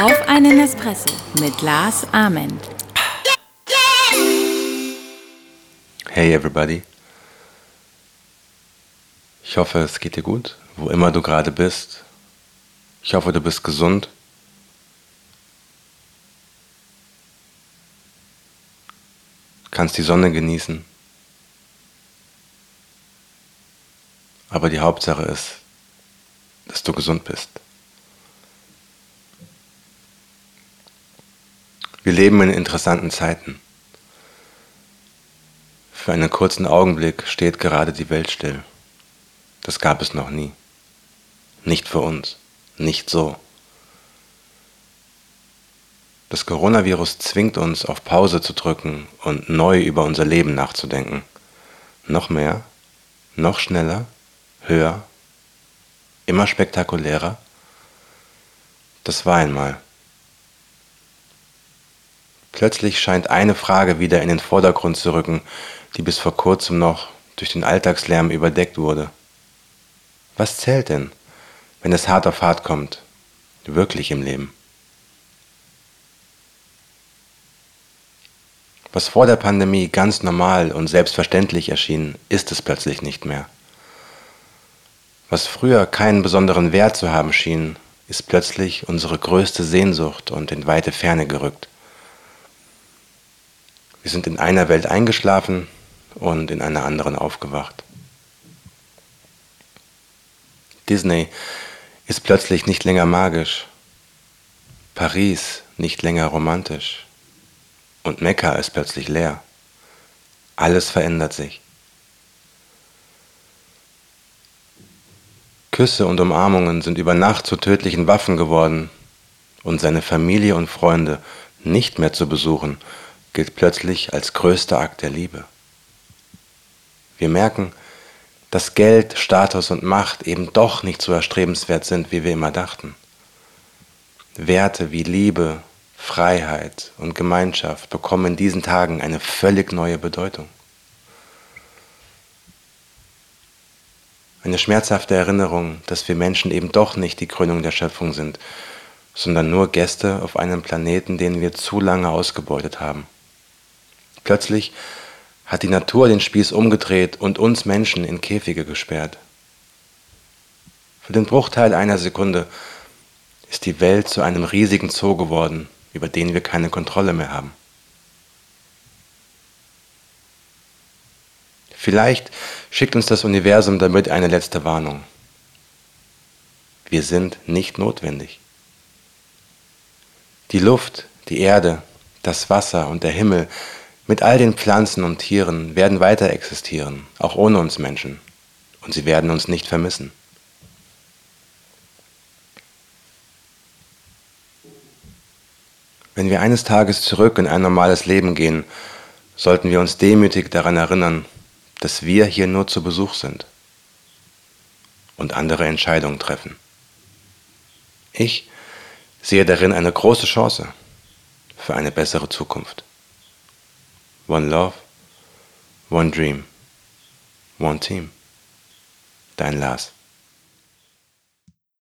Auf einen Espresso mit Lars Ament. Hey everybody. Ich hoffe, es geht dir gut, wo immer du gerade bist. Ich hoffe, du bist gesund. Kannst die Sonne genießen. Aber die Hauptsache ist, dass du gesund bist. Wir leben in interessanten Zeiten. Für einen kurzen Augenblick steht gerade die Welt still. Das gab es noch nie. Nicht für uns. Nicht so. Das Coronavirus zwingt uns, auf Pause zu drücken und neu über unser Leben nachzudenken. Noch mehr, noch schneller, höher, immer spektakulärer. Das war einmal. Plötzlich scheint eine Frage wieder in den Vordergrund zu rücken, die bis vor kurzem noch durch den Alltagslärm überdeckt wurde. Was zählt denn, wenn es hart auf hart kommt, wirklich im Leben? Was vor der Pandemie ganz normal und selbstverständlich erschien, ist es plötzlich nicht mehr. Was früher keinen besonderen Wert zu haben schien, ist plötzlich unsere größte Sehnsucht und in weite Ferne gerückt. Wir sind in einer Welt eingeschlafen und in einer anderen aufgewacht. Disney ist plötzlich nicht länger magisch, Paris nicht länger romantisch und Mekka ist plötzlich leer. Alles verändert sich. Küsse und Umarmungen sind über Nacht zu tödlichen Waffen geworden und seine Familie und Freunde nicht mehr zu besuchen gilt plötzlich als größter Akt der Liebe. Wir merken, dass Geld, Status und Macht eben doch nicht so erstrebenswert sind, wie wir immer dachten. Werte wie Liebe, Freiheit und Gemeinschaft bekommen in diesen Tagen eine völlig neue Bedeutung. Eine schmerzhafte Erinnerung, dass wir Menschen eben doch nicht die Krönung der Schöpfung sind, sondern nur Gäste auf einem Planeten, den wir zu lange ausgebeutet haben. Plötzlich hat die Natur den Spieß umgedreht und uns Menschen in Käfige gesperrt. Für den Bruchteil einer Sekunde ist die Welt zu einem riesigen Zoo geworden, über den wir keine Kontrolle mehr haben. Vielleicht schickt uns das Universum damit eine letzte Warnung. Wir sind nicht notwendig. Die Luft, die Erde, das Wasser und der Himmel mit all den Pflanzen und Tieren werden weiter existieren, auch ohne uns Menschen, und sie werden uns nicht vermissen. Wenn wir eines Tages zurück in ein normales Leben gehen, sollten wir uns demütig daran erinnern, dass wir hier nur zu Besuch sind und andere Entscheidungen treffen. Ich sehe darin eine große Chance für eine bessere Zukunft. One Love, One Dream, One Team. Dein Lars.